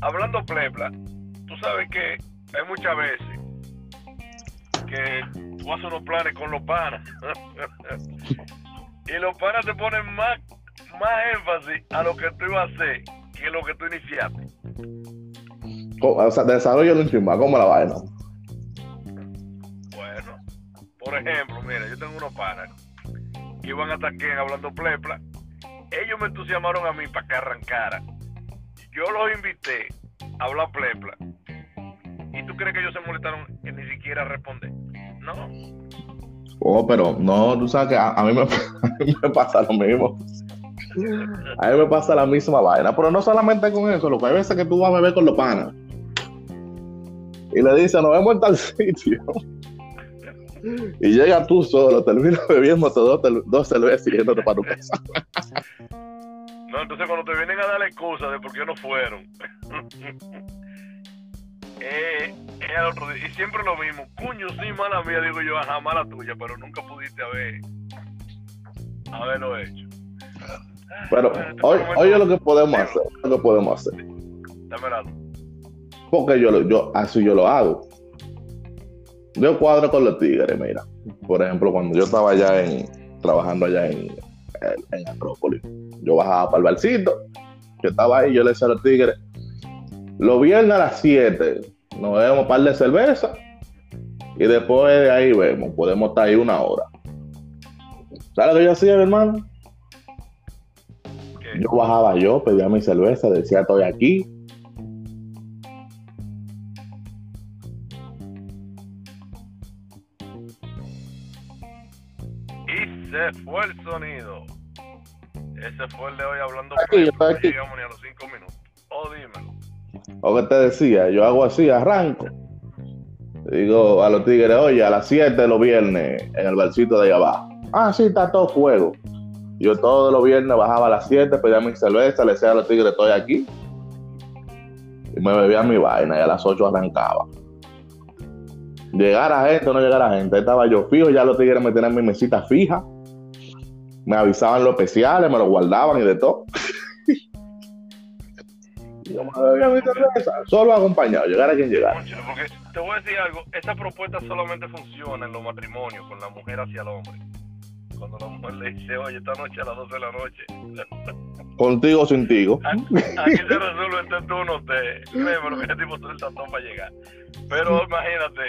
Hablando plepla, tú sabes que hay muchas veces que tú haces unos planes con los panas y los panas te ponen más, más énfasis a lo que tú ibas a hacer que lo que tú iniciaste. O sea, desarrollo un chisma, ¿cómo la vaina? Bueno, por ejemplo, mira, yo tengo unos panas que iban hasta aquí hablando plepla. Ellos me entusiasmaron a mí para que arrancara. Yo los invité a hablar plepla. ¿Y tú crees que ellos se molestaron en ni siquiera responder? No. Oh, pero no, tú sabes que a, a mí, me, a mí me pasa lo mismo. A mí me pasa la misma vaina, pero no solamente con eso, lo que hay veces que tú vas a beber con los panas y le dices, nos vemos en tal sitio. Y llega tú solo, terminas bebiendo dos, dos cervezas y yéndote para tu casa. No, entonces cuando te vienen a dar la excusa de por qué no fueron, eh, es otro día. Y siempre lo mismo, cuño, sí, mala mía, digo yo, ajá, mala tuya, pero nunca pudiste haber, haberlo hecho. Pero hoy, oye lo que podemos hacer, lo que podemos hacer. Dame la Porque yo, lo- yo así yo lo hago. Yo cuadro con los tigres, mira. Por ejemplo, cuando yo estaba allá en, trabajando allá en, en, en Acrópolis, yo bajaba para el barcito, yo estaba ahí, yo le decía a los tigres, los viernes a las 7 nos bebemos un par de cerveza y después de ahí vemos, podemos estar ahí una hora. ¿Sabes lo que yo hacía, mi hermano? Yo bajaba yo, pedía mi cerveza, decía estoy aquí. Y se fue el sonido. Ese fue el de hoy hablando Aquí, plepla, está no aquí. llegamos ni a los cinco minutos. Oh, dímelo. O que te decía, yo hago así, arranco. Digo a los tigres, oye, a las 7 los viernes en el barcito de allá abajo. Ah, sí, está todo fuego. Yo todos los viernes bajaba a las 7, pedía mi cerveza, le decía a los tigres, estoy aquí. Y me bebía mi vaina y a las 8 arrancaba. Llegara gente o no llegara gente, estaba yo fijo, ya los tigres me tenían mi mesita fija. Me avisaban los especiales, me lo guardaban y de todo. Yo me solo acompañado, llegara quien llegara. Porque te voy a decir algo, esta propuesta solamente funciona en los matrimonios con la mujer hacia el hombre. Cuando la mujer le dice, oye, esta noche a las 12 de la noche, Contigo o sin tigo. aquí se resuelve este turno usted. Créeme, ese tipo se el saltón para llegar. Pero imagínate,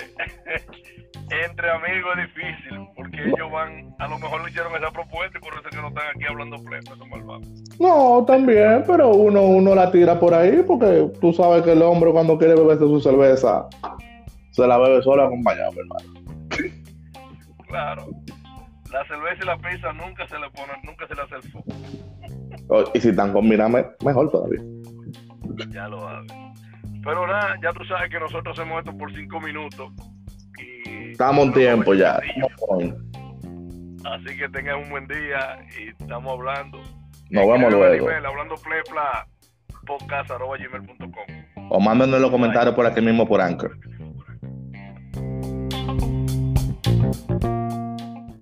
entre amigos es difícil, porque ellos van, a lo mejor le hicieron esa propuesta y por eso es que no están aquí hablando pleno, esos malvados. No, también, pero uno, uno la tira por ahí porque tú sabes que el hombre cuando quiere beberse su cerveza se la bebe solo acompañado, hermano. Claro. La cerveza y la pizza nunca se le pone, nunca se le hace el foco. O- Y si están combinadas, me- mejor todavía. Ya lo sabes. Pero nada, ya tú sabes que nosotros hacemos esto por cinco minutos. Y Estamos en tiempo ya. Así que tengan un buen día y estamos hablando. Nos vemos Escríbeme al luego. email, hablando plepla podcast arroba gmail.com. O mándenos los comentarios por aquí mismo por Anchor.